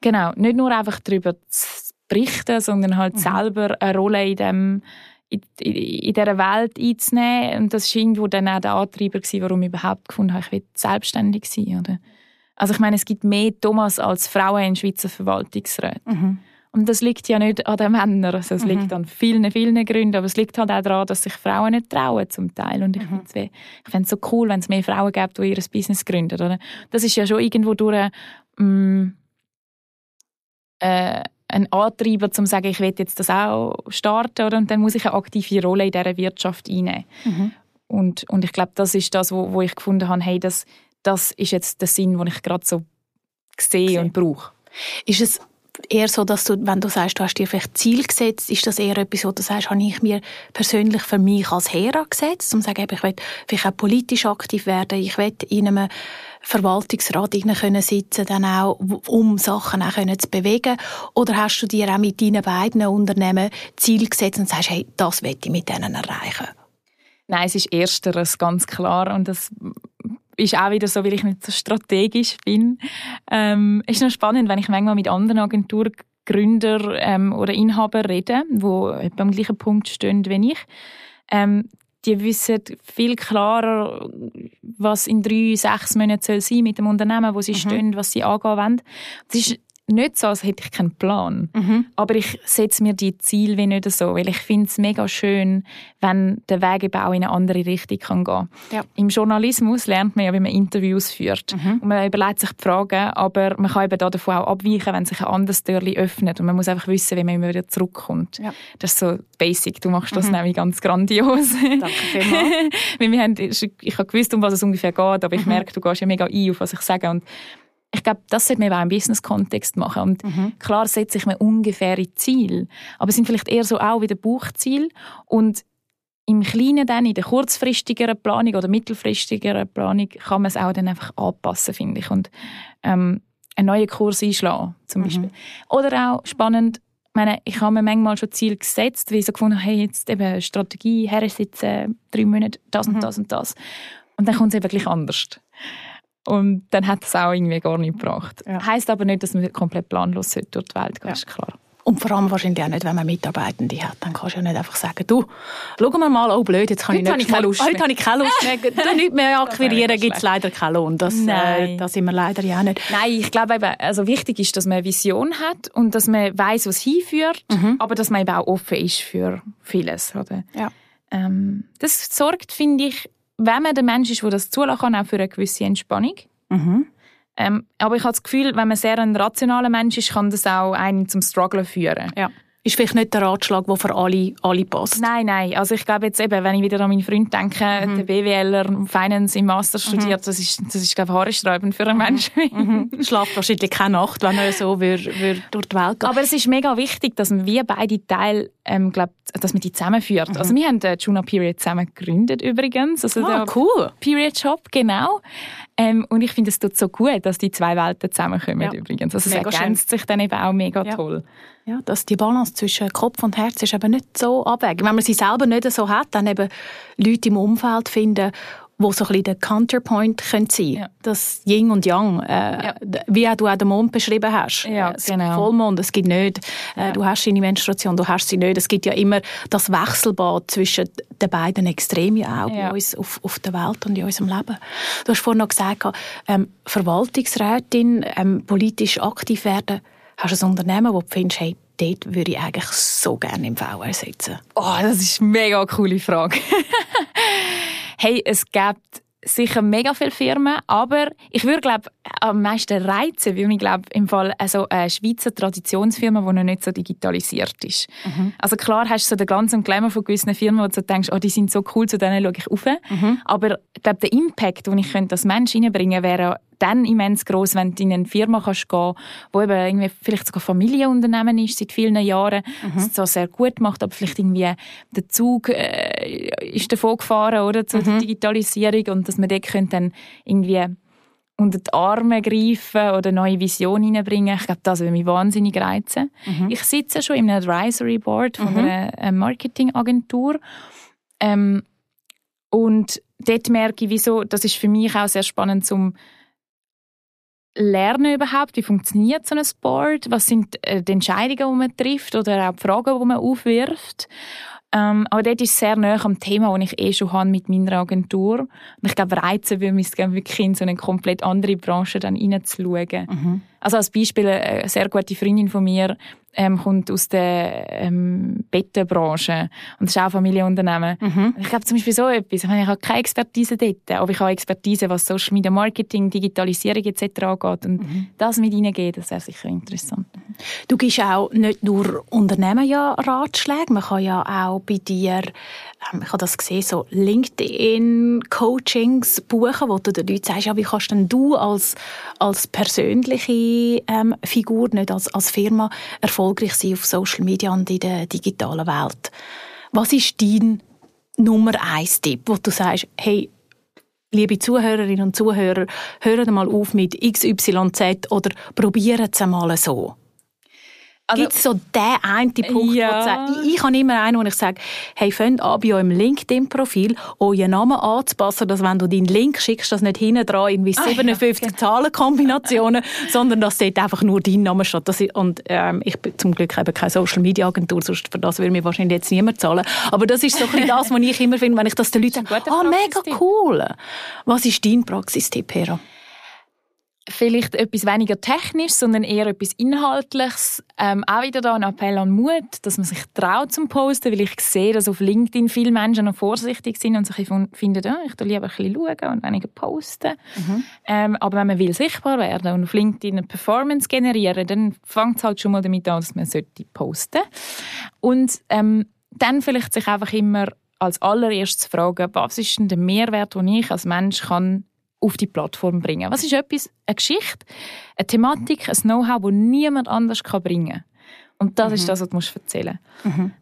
S1: Genau. Nicht nur einfach darüber zu berichten, sondern halt mhm. selber eine Rolle in dem in, in dieser Welt einzunehmen. Und das war irgendwo dann auch der Antreiber, warum ich überhaupt gefunden habe, ich will selbstständig sein. Oder? Also ich meine, es gibt mehr Thomas als Frauen in Schweizer Verwaltungsräten. Mhm. Und das liegt ja nicht an den Männern, also es mhm. liegt an vielen, vielen Gründen, aber es liegt halt auch daran, dass sich Frauen nicht trauen zum Teil. Und ich mhm. finde es so cool, wenn es mehr Frauen gibt, die ihr Business gründen. Oder? Das ist ja schon irgendwo durch mm, äh, ein Antreiber, um zu sagen, ich will jetzt das auch starten, oder? und dann muss ich eine aktive Rolle in dieser Wirtschaft einnehmen. Mhm. Und, und ich glaube, das ist das, wo, wo ich gefunden habe, hey, das, das ist jetzt der Sinn, den ich gerade so sehe und brauche.
S2: Ist es eher so, dass du, wenn du sagst, du hast dir vielleicht Ziel gesetzt, ist das eher etwas, wo du sagst, habe ich mir persönlich für mich als Hera gesetzt, um zu sagen, ich will vielleicht auch politisch aktiv werden, ich will in einem Verwaltungsrat können sitzen, dann auch, um Sachen auch können zu bewegen, oder hast du dir auch mit deinen beiden Unternehmen Ziel gesetzt und sagst, hey, das will ich mit denen erreichen?
S1: Nein, es ist ersteres, ganz klar. Und das ist auch wieder so, weil ich nicht so strategisch bin. Ähm, ist noch spannend, wenn ich manchmal mit anderen Agenturgründern ähm, oder Inhabern rede, wo am gleichen Punkt stehen wie ich. Ähm, die wissen viel klarer, was in drei, sechs Monaten soll sein mit dem Unternehmen, wo sie mhm. stehen, was sie angehen wollen. Das ist nicht so, als hätte ich keinen Plan. Mhm. Aber ich setze mir die Ziele wie nicht so, weil ich finde es mega schön, wenn der Weg eben auch in eine andere Richtung kann gehen ja. Im Journalismus lernt man ja, wie man Interviews führt. Mhm. Und man überlegt sich die Fragen, aber man kann eben davon auch abweichen, wenn sich ein anderes Türchen öffnet. Und man muss einfach wissen, wie man immer wieder zurückkommt. Ja. Das ist so basic. Du machst das mhm. nämlich ganz grandios.
S2: Danke vielmals. [laughs]
S1: weil wir haben, ich habe gewusst, um was es ungefähr geht, aber ich mhm. merke, du gehst ja mega ein, auf was ich sage. Und ich glaube, das sollte man auch im Business-Kontext machen. Und mhm. klar setze ich mir ungefähre Ziele, aber es sind vielleicht eher so auch wie der Buchziel. Und im Kleinen dann, in der kurzfristigeren Planung oder mittelfristigeren Planung, kann man es auch dann einfach anpassen, finde ich. Und ähm, einen neuen Kurs einschlagen, zum mhm. Beispiel. Mhm. Oder auch spannend, ich meine, ich habe mir manchmal schon Ziel gesetzt, wie ich so gefunden hey, jetzt eben Strategie, hersitzen, drei Monate, das und mhm. das und das. Und dann kommt es eben gleich anders. Und dann hat es auch irgendwie gar nicht gebracht. Ja. Heißt aber nicht, dass man komplett planlos durch die Welt geht, ja. ist klar.
S2: Und vor allem wahrscheinlich auch nicht, wenn man Mitarbeitende hat. Dann kannst du ja nicht einfach sagen, du, schauen wir mal, oh blöd, jetzt kann heute ich nicht mehr, Lust mehr. Heute habe ich keine Lust mehr. [laughs] du nicht mehr akquirieren, gibt es leider keinen Lohn. Das, äh, das sind wir leider ja auch nicht.
S1: Nein, ich glaube eben, also wichtig ist, dass man eine Vision hat und dass man weiß, was hinführt, mhm. aber dass man eben auch offen ist für vieles. Oder? Ja. Ähm, das sorgt, finde ich, wenn man der Mensch ist, der das zulassen kann, auch für eine gewisse Entspannung. Mhm. Ähm, aber ich habe das Gefühl, wenn man sehr ein rationaler Mensch ist, kann das auch einen zum Strugglen führen.
S2: Ja. Ist vielleicht nicht der Ratschlag, der für alle, alle passt.
S1: Nein, nein. Also ich glaube jetzt eben, wenn ich wieder an meinen Freund denke, mhm. der BWLer Finance im Master mhm. studiert, das ist, das ist glaube ich, haarsträubend für einen mhm. Menschen.
S2: Mhm. Schlaft wahrscheinlich keine Nacht, wenn er so würde, würde durch die Welt
S1: geht. Aber es ist mega wichtig, dass wir beide Teile, ähm, glaub, dass man die zusammenführt. Mhm. Also wir haben den Juna Period zusammen gegründet übrigens. Also
S2: ah, cool.
S1: Period Shop, genau. Ähm, und ich finde, es tut so gut, dass die zwei Welten zusammenkommen ja. übrigens. Also es
S2: Mega
S1: ergänzt sich dann eben auch mega
S2: Ja.
S1: toll.
S2: Ja, dass die Balance zwischen Kopf und Herz ist eben nicht so abwägig. Wenn man sie selber nicht so hat, dann eben Leute im Umfeld finden, wo so ein bisschen der Counterpoint können sein
S1: Ja.
S2: Das Yin und Yang, äh,
S1: Ja.
S2: wie auch du auch den Mond beschrieben hast.
S1: Ja,
S2: Es
S1: genau.
S2: gibt Vollmond, es gibt nicht. Äh,
S1: Ja.
S2: Du hast deine Menstruation, du hast sie nicht. Es gibt ja immer das Wechselbad zwischen den beiden Extremen auch bei uns auf, auf der Welt und in unserem Leben. Du hast vorhin noch gesagt, ähm, Verwaltungsrätin, ähm, politisch aktiv werden. Hast du ein Unternehmen, wo du findest, hey, dort würde ich eigentlich so gerne im VR sitzen?
S1: Oh, das ist eine mega coole Frage. [laughs] hey, es gibt sicher mega viele Firmen, aber ich würde glaube am meisten reizen, weil ich glaube im Fall also eine Schweizer Traditionsfirma, die noch nicht so digitalisiert ist. Also klar hast du so den ganzen Glamour von gewissen Firmen, wo du so denkst, oh, die sind so cool, zu denen schaue ich auf. Aber ich glaube, der Impact, den ich könnte als Mensch reinbringen wäre dann immens groß, wenn du in eine Firma kannst gehen, wo eben irgendwie vielleicht sogar Familienunternehmen ist seit vielen Jahren, es so sehr gut macht, aber vielleicht irgendwie der Zug äh, ist davon gefahren oder zu der Digitalisierung und dass man dort könnte dann irgendwie unter die Arme greifen oder neue Visionen hineinbringen. Ich glaube, das würde mich wahnsinnig reizen. Ich sitze schon in einem Advisory Board von einer äh, Marketingagentur ähm, und dort merke ich, wieso, das ist für mich auch sehr spannend zum lernen überhaupt, wie funktioniert so ein Board, was sind äh, die Entscheidungen, die man trifft oder auch die Fragen, die man aufwirft. Ähm, aber dort ist sehr nah am Thema, das ich eh schon habe mit meiner Agentur. Und ich glaube, reizen würde mich wirklich in so eine komplett andere Branche dann reinzuschauen. Also als Beispiel, eine sehr gute Freundin von mir ähm, kommt aus der ähm, Bettenbranche und ist auch Familienunternehmen. Und Ich glaube zum Beispiel so etwas, ich meine, ich habe keine Expertise dort, aber ich habe Expertise, was Social Media Marketing, Digitalisierung etc. angeht und das mit reingehen, das wäre sicher interessant.
S2: Du gibst auch nicht nur Unternehmen ja Ratschläge, man kann ja auch bei dir, ähm, ich habe das gesehen, so LinkedIn-Coachings buchen, wo du den Leuten sagst, ja, wie kannst denn du als, als persönliche ähm, Figur, nicht als, als Firma, erfolgreich sein auf Social Media und in der digitalen Welt. Was ist dein Nummer eins Tipp, wo du sagst, hey, liebe Zuhörerinnen und Zuhörer, hören mal auf mit XYZ oder probieren es einmal so.
S1: Also-
S2: Gibt es so den einen Punkt,
S1: Ja.
S2: wo du ich, ich habe immer einen, wo ich sage, hey, fängt an, bei eurem LinkedIn-Profil euren Namen anzupassen, dass wenn du deinen Link schickst, dass nicht hinten dran irgendwie
S1: Ah, ja,
S2: 57 Zahlenkombinationen, [laughs] sondern dass dort einfach nur dein Name steht. Ist, und ähm, ich bin zum Glück eben keine Social-Media-Agentur, sonst für das würde mir wahrscheinlich jetzt niemand zahlen. Aber das ist so ein bisschen das, was ich immer finde, wenn ich das den Leuten sage, ah, mega cool. Was ist dein Praxistipp, Hera?
S1: Vielleicht etwas weniger technisch, sondern eher etwas Inhaltliches. Ähm, auch wieder da ein Appell an Mut, dass man sich traut zum Posten, weil ich sehe, dass auf LinkedIn viele Menschen noch vorsichtig sind und sich finden, ja, ich tu lieber ein bisschen schauen und weniger posten. Ähm, aber wenn man will sichtbar werden und auf LinkedIn eine Performance generieren, dann fängt es halt schon mal damit an, dass man sollte posten. Und ähm, dann vielleicht sich einfach immer als allererstes fragen, was ist denn der Mehrwert, den ich als Mensch kann auf die Plattform bringen. Was ist etwas, eine Geschichte, eine Thematik, ein Know-how, das niemand anders kann bringen kann. Und das ist das, was du musst erzählen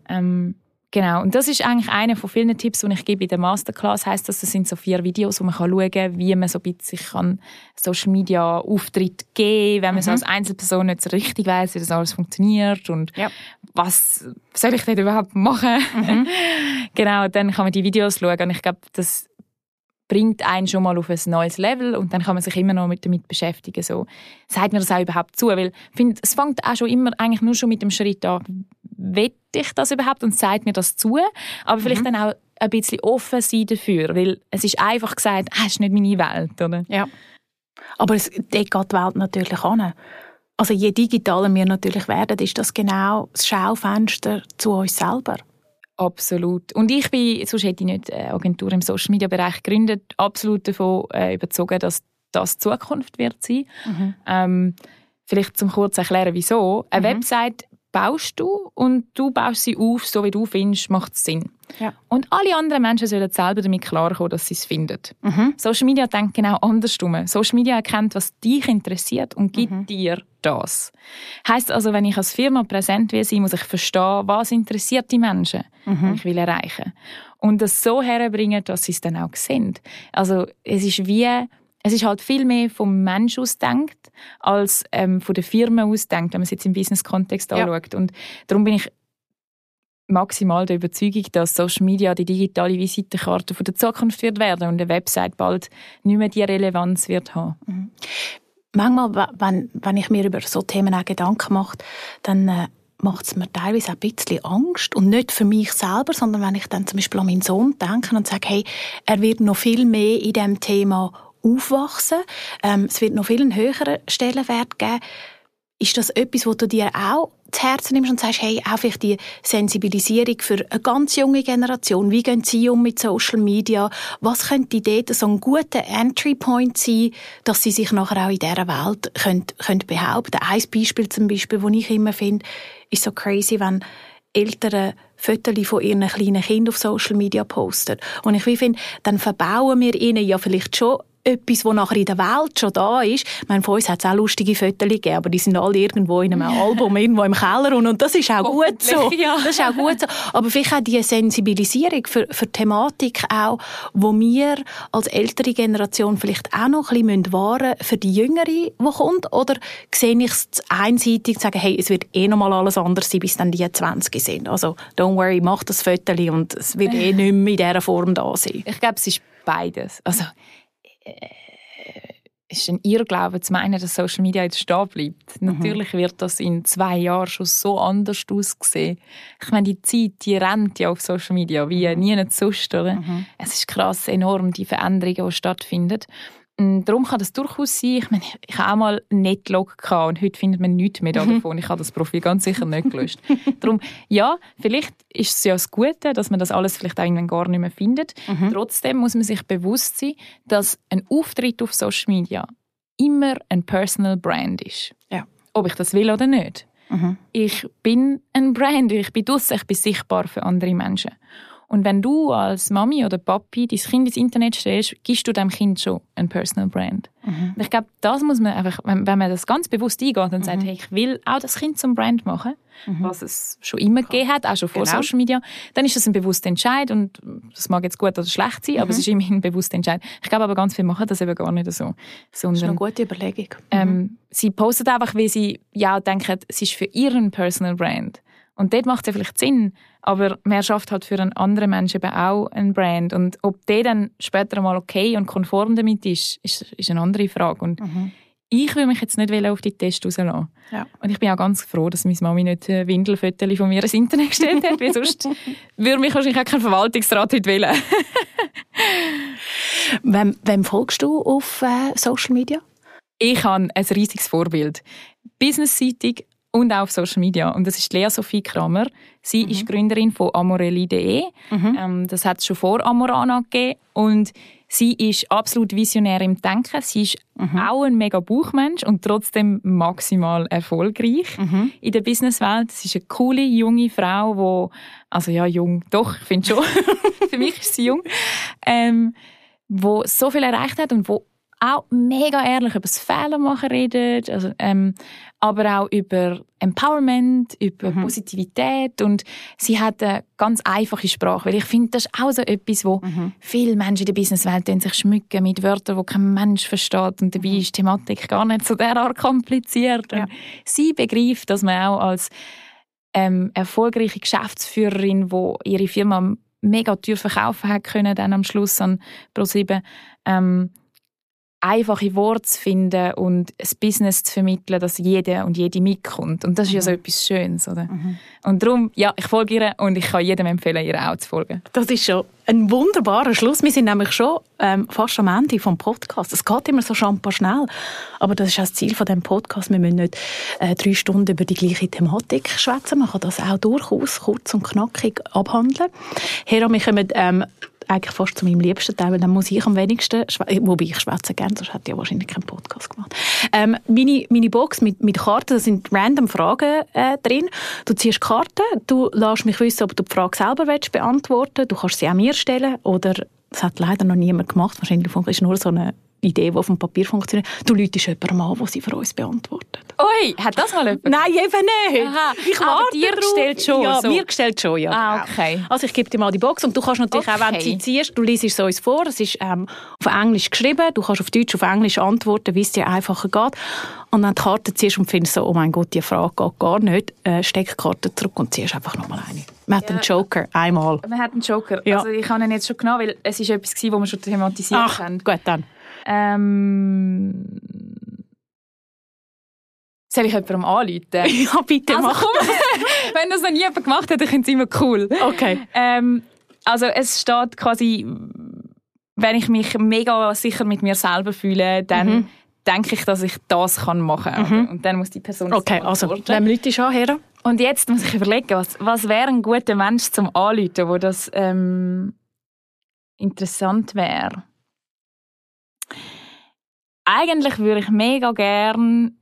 S1: ähm, Genau. Und das ist eigentlich einer von vielen Tipps, die ich gebe in der Masterclass. Heißt das, das sind so vier Videos, wo man kann schauen kann, wie man so ein bisschen sich kann Social Media Auftritt geben, wenn man so als Einzelperson nicht so richtig weiß, wie das alles funktioniert und
S2: Ja.
S1: was soll ich denn überhaupt machen. [laughs] genau. Dann kann man die Videos schauen und ich glaube, das bringt einen schon mal auf ein neues Level und dann kann man sich immer noch mit damit beschäftigen. So, sagt mir das auch überhaupt zu? Weil ich finde, es fängt auch schon immer eigentlich nur schon mit dem Schritt an, will ich das überhaupt und sagt mir das zu? Aber vielleicht dann auch ein bisschen offen sein dafür, weil es ist einfach gesagt, ah, es ist nicht meine Welt, oder?
S2: Ja. Aber es, geht die Welt natürlich an. Also je digitaler wir natürlich werden, ist das genau das Schaufenster zu uns selber.
S1: Absolut. Und ich bin, sonst hätte ich nicht eine Agentur im Social Media Bereich gegründet, absolut davon äh, überzogen, dass das Zukunft wird sein. Ähm, vielleicht zum kurz erklären, wieso. Eine Website baust du und du baust sie auf, so wie du findest, macht es Sinn.
S2: Ja.
S1: Und alle anderen Menschen sollen selber damit klarkommen, dass sie es finden. Social Media denkt genau andersrum. Social Media erkennt, was dich interessiert und gibt dir das. Heißt also, wenn ich als Firma präsent will sein, muss ich verstehen, was interessiert die Menschen, die ich will erreichen. Und das so herbringen, dass sie es dann auch sehen. Also es ist wie es ist halt viel mehr vom Mensch ausdenkt als ähm, von der Firma ausdenkt, wenn man es jetzt im Business-Kontext ja. anschaut. Und darum bin ich maximal der Überzeugung, dass Social Media die digitale Visitenkarte von der Zukunft wird werden und eine Website bald nicht mehr die Relevanz wird haben. Mhm.
S2: Manchmal, wenn, wenn ich mir über so Themen auch Gedanken mache, dann äh, macht es mir teilweise ein bisschen Angst und nicht für mich selber, sondern wenn ich dann zum Beispiel an meinen Sohn denke und sage, hey, er wird noch viel mehr in diesem Thema aufwachsen, ähm, es wird noch viel einen höheren Stellenwert geben. Ist das etwas, wo du dir auch zu Herzen nimmst und sagst, hey, auch vielleicht die Sensibilisierung für eine ganz junge Generation, wie gehen sie um mit Social Media, was könnte dort so ein guter Entry Point sein, dass sie sich nachher auch in dieser Welt können, können behaupten Ein Beispiel zum Beispiel, das ich immer finde, ist so crazy, wenn Eltern Fotos von ihren kleinen Kindern auf Social Media posten. Und ich finde, dann verbauen wir ihnen ja vielleicht schon etwas, das nachher in der Welt schon da ist. Ich meine, von uns hat es auch lustige Fotos gegeben, aber die sind alle irgendwo in einem Album, irgendwo im Keller und, und das ist auch gut so. Ja. Das ist auch gut so. Aber vielleicht auch die Sensibilisierung für, für die Thematik auch, wo wir als ältere Generation vielleicht auch noch ein bisschen wahren für die Jüngere, die kommt, oder sehe ich es einseitig zu sagen, hey, es wird eh noch mal alles anders sein, bis dann die 20 sind. Also, don't worry, mach das Foto und es wird [laughs] eh nicht mehr in dieser Form da sein.
S1: Ich glaube, es ist beides. Also, ist ein Irrglaube zu meinen, dass Social Media jetzt stehen bleibt. Mhm. Natürlich wird das in zwei Jahren schon so anders aussehen. Ich meine, die Zeit, die rennt ja auf Social Media wie mhm. nie sonst. Oder? Mhm. Es ist krass enorm, die Veränderungen, die stattfinden. Mm, darum kann das durchaus sein. Ich meine, ich habe auch mal Netlog und heute findet man nichts mehr [laughs] davon. Ich habe das Profil ganz sicher nicht gelöscht. Darum, ja, vielleicht ist es ja das Gute, dass man das alles vielleicht irgendwann gar nicht mehr findet. Mhm. Trotzdem muss man sich bewusst sein, dass ein Auftritt auf Social Media immer ein Personal Brand ist. Ja. Ob ich das will oder nicht. Mhm. Ich bin ein Brand, ich bin draussen, ich bin sichtbar für andere Menschen. Und wenn du als Mami oder Papi dein Kind ins Internet stellst, gibst du dem Kind schon ein Personal Brand. Mhm. Ich glaube, das muss man einfach, wenn, wenn, man das ganz bewusst eingeht und mhm. sagt, hey, ich will auch das Kind zum Brand machen, mhm. was es schon immer gegeben hat, auch schon vor genau. Social Media, dann ist das ein bewusster Entscheid und das mag jetzt gut oder schlecht sein, aber es mhm. ist immerhin ein bewusster Entscheid. Ich glaube aber, ganz viele machen das eben gar nicht so.
S2: Sondern, das ist eine gute Überlegung.
S1: Ähm, mhm. sie posten einfach, weil sie ja denken, es ist für ihren Personal Brand. Und dort macht es ja vielleicht Sinn, aber man schafft halt für einen anderen Menschen eben auch ein Brand. Und ob der dann später mal okay und konform damit ist, ist, ist eine andere Frage. Und mhm. ich will mich jetzt nicht auf die Tests rauslassen. Ja. Und ich bin auch ganz froh, dass meine Mami nicht Windelfotos von mir ins Internet gestellt hat, weil sonst [laughs] würde mich wahrscheinlich auch kein Verwaltungsrat heute wählen. [laughs]
S2: wem, wem folgst du auf äh, Social Media?
S1: Ich habe ein riesiges Vorbild. Businessseitig und auch auf Social Media. Und das ist Lea Sophie Kramer. Sie mhm. ist Gründerin von amorelli.de. Mhm. Ähm, das hat es schon vor Amorana gegeben. Und sie ist absolut visionär im Denken. Sie ist mhm. auch ein mega Buchmensch und trotzdem maximal erfolgreich mhm. in der Businesswelt. Sie ist eine coole, junge Frau, die, also ja, jung, doch, ich finde schon, [laughs] für mich ist sie jung, ähm, wo so viel erreicht hat und wo auch mega ehrlich über das Fehlermachen redet, also, ähm, aber auch über Empowerment, über mhm. Positivität und sie hat eine ganz einfache Sprache, weil ich finde, das ist auch so etwas, wo mhm. viele Menschen in der Businesswelt sich schmücken mit Wörtern, die kein Mensch versteht und dabei mhm. ist die Thematik gar nicht so derart kompliziert. Ja. sie begreift, dass man auch als ähm, erfolgreiche Geschäftsführerin, wo ihre Firma mega teuer verkaufen hat können, dann am Schluss an ProSieben, ähm, einfache Worte zu finden und ein Business zu vermitteln, dass jeder und jede mitkommt. Und das ist mhm. ja so mhm. etwas Schönes, oder? Mhm. Und darum, ja, ich folge ihr und ich kann jedem empfehlen, ihr auch zu folgen.
S2: Das ist schon ein wunderbarer Schluss. Wir sind nämlich schon ähm, fast am Ende vom Podcast. Es geht immer so schamper schnell, aber das ist auch das Ziel von dem Podcast. Wir müssen nicht äh, drei Stunden über die gleiche Thematik schwätzen. Man kann das auch durchaus kurz und knackig abhandeln. Hera, wir kommen ähm, eigentlich fast zu meinem liebsten Teil, weil dann muss ich am wenigsten, wobei ich schwätze gerne, sonst hätte ich ja wahrscheinlich keinen Podcast gemacht. Ähm, meine, meine Box mit, mit Karten, da sind random Fragen äh, drin. Du ziehst Karten, du lässt mich wissen, ob du die Frage selber willst beantworten Du kannst sie auch mir stellen oder das hat leider noch niemand gemacht. Wahrscheinlich ist nur so eine Idee, die auf dem Papier funktioniert. Du läutest jemandem an, der sie für uns beantwortet.
S1: Ui, hat das mal jemand?
S2: Nein, eben nicht.
S1: Aha.
S2: Ich
S1: Aber
S2: warte
S1: dir
S2: drauf.
S1: gestellt schon,
S2: Ja,
S1: so.
S2: mir gestellt schon, ja.
S1: Ah,
S2: genau.
S1: okay.
S2: Also ich gebe dir mal die Box und du kannst natürlich auch, wenn du
S1: Okay.
S2: sie ziehst, du liest es uns vor, es ist ähm, auf Englisch geschrieben, du kannst auf Deutsch, auf Englisch antworten, wie es dir einfacher geht. Und du die Karte ziehst und findest so, oh mein Gott, die Frage geht gar nicht, äh, steck die Karte zurück und ziehst einfach nochmal eine. Man hat einen Joker, einmal.
S1: Man hat einen Joker.
S2: Ja.
S1: Also ich habe ihn jetzt schon genommen, weil es ist etwas gewesen, was wir schon thematisiert
S2: Ach,
S1: haben.
S2: gut dann.
S1: Ähm, soll ich jemandem anrufen? [laughs]
S2: Ja, bitte
S1: Also
S2: mach.
S1: komm, [laughs] wenn das noch nie jemand gemacht hat, dann finde ich es immer cool.
S2: Okay.
S1: Ähm, also es steht quasi, wenn ich mich mega sicher mit mir selber fühle, dann
S2: Mhm.
S1: denke ich, dass ich das kann machen kann. Und dann muss die Person
S2: Okay, also, wem Leute schon her?
S1: Und jetzt muss ich überlegen, was, was wäre ein guter Mensch zum Anrufen, wo das ähm, interessant wäre. Eigentlich würde ich mega gern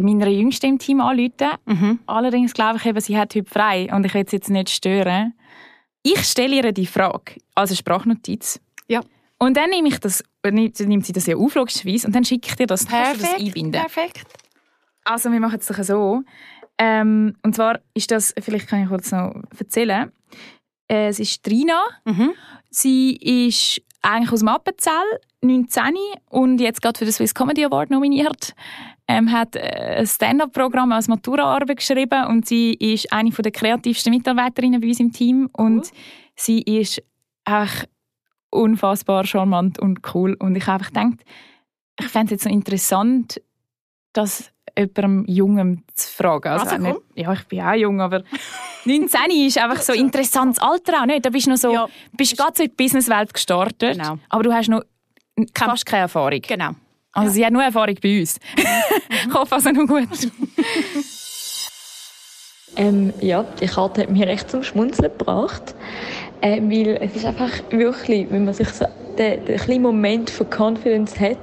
S1: meiner Jüngsten im Team anrufen.
S2: Mhm.
S1: Allerdings glaube ich eben, sie hat heute frei und ich will sie jetzt nicht stören. Ich stelle ihr die Frage, also Sprachnotiz.
S2: Ja.
S1: Und dann nehme ich das, nimmt sie das ja auf, logischerweise, und dann schicke ich dir das. Du das einbinden.
S2: perfekt.
S1: Also wir machen es doch so. Ähm, und zwar ist das, vielleicht kann ich kurz noch erzählen. Äh, es ist Trina.
S2: Mhm.
S1: Sie ist eigentlich aus dem Appenzell, 19 und jetzt gerade für den Swiss Comedy Award nominiert. Ähm, hat äh, ein Stand-up-Programm als Maturaarbeit geschrieben. Und sie ist eine der kreativsten Mitarbeiterinnen bei uns im Team. Und sie ist echt unfassbar charmant und cool. Und ich habe einfach gedacht, ich fände es jetzt noch interessant, das jemandem Jungem zu fragen.
S2: Also
S1: auch nicht, ja, ich bin auch jung, aber [laughs] 19 ist einfach so [laughs] ein interessantes Alter auch nicht. Da bist du noch so,
S2: Ja.
S1: bist gerade so in die Businesswelt gestartet,
S2: Genau.
S1: aber du hast noch fast keine Erfahrung.
S2: Genau.
S1: Also sie hat nur Erfahrung bei uns. [laughs] ich hoffe, also noch gut.
S3: Ähm, ja, die Karte hat mich recht zum Schmunzeln gebracht. Äh, weil es ist einfach wirklich, wenn man sich so den, den kleinen Moment von Confidence hat,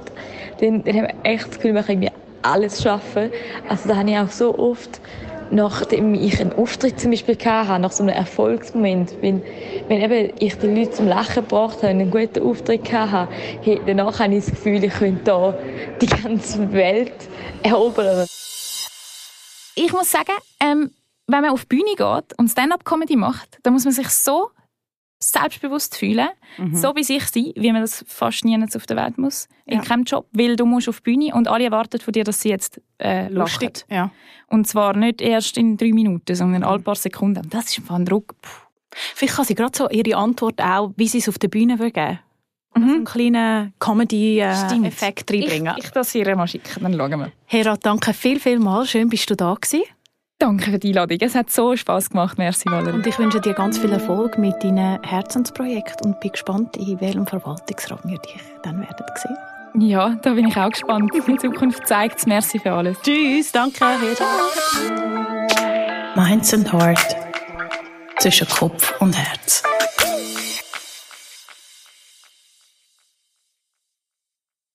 S3: dann, dann hat man echt das Gefühl, man kann irgendwie alles schaffen. Also da habe ich auch so oft, nachdem ich einen Auftritt zum Beispiel hatte, nach so einem Erfolgsmoment, wenn, wenn eben ich die Leute zum Lachen gebracht habe, einen guten Auftritt hatte, hey, danach habe ich das Gefühl, ich könnte da die ganze Welt erobern.
S1: Ich muss sagen, ähm, wenn man auf die Bühne geht und Stand-up-Comedy macht, dann muss man sich so selbstbewusst fühlen, so bei sich sein, wie man das fast nie auf der Welt muss, in
S2: Ja.
S1: keinem Job, weil du musst auf die Bühne und alle erwarten von dir, dass sie jetzt äh.
S2: Lustig. Ja.
S1: Und zwar nicht erst in drei Minuten, sondern alle paar Sekunden. Und Das ist ein Druck. Puh.
S2: Vielleicht kann sie gerade so ihre Antwort auch, wie sie es auf der Bühne würde geben.
S1: Mhm.
S2: So einen kleinen Comedy-Effekt
S1: Ich,
S2: reinbringen.
S1: ich das ihr mal schicken, dann schauen wir.
S2: Hera, danke viel, viel mal. Schön, bist du da gewesen.
S1: Danke für die Einladung. Es hat so Spass gemacht. Merci, Valerie.
S2: Und ich wünsche dir ganz viel Erfolg mit deinem Herzensprojekt und bin gespannt, in welchem Verwaltungsrat wir dich dann werden sehen.
S1: Ja, da bin ich auch gespannt. [laughs] In Zukunft zeigt es. Merci für alles.
S2: Tschüss, danke. Minds and Heart. Zwischen Kopf und Herz.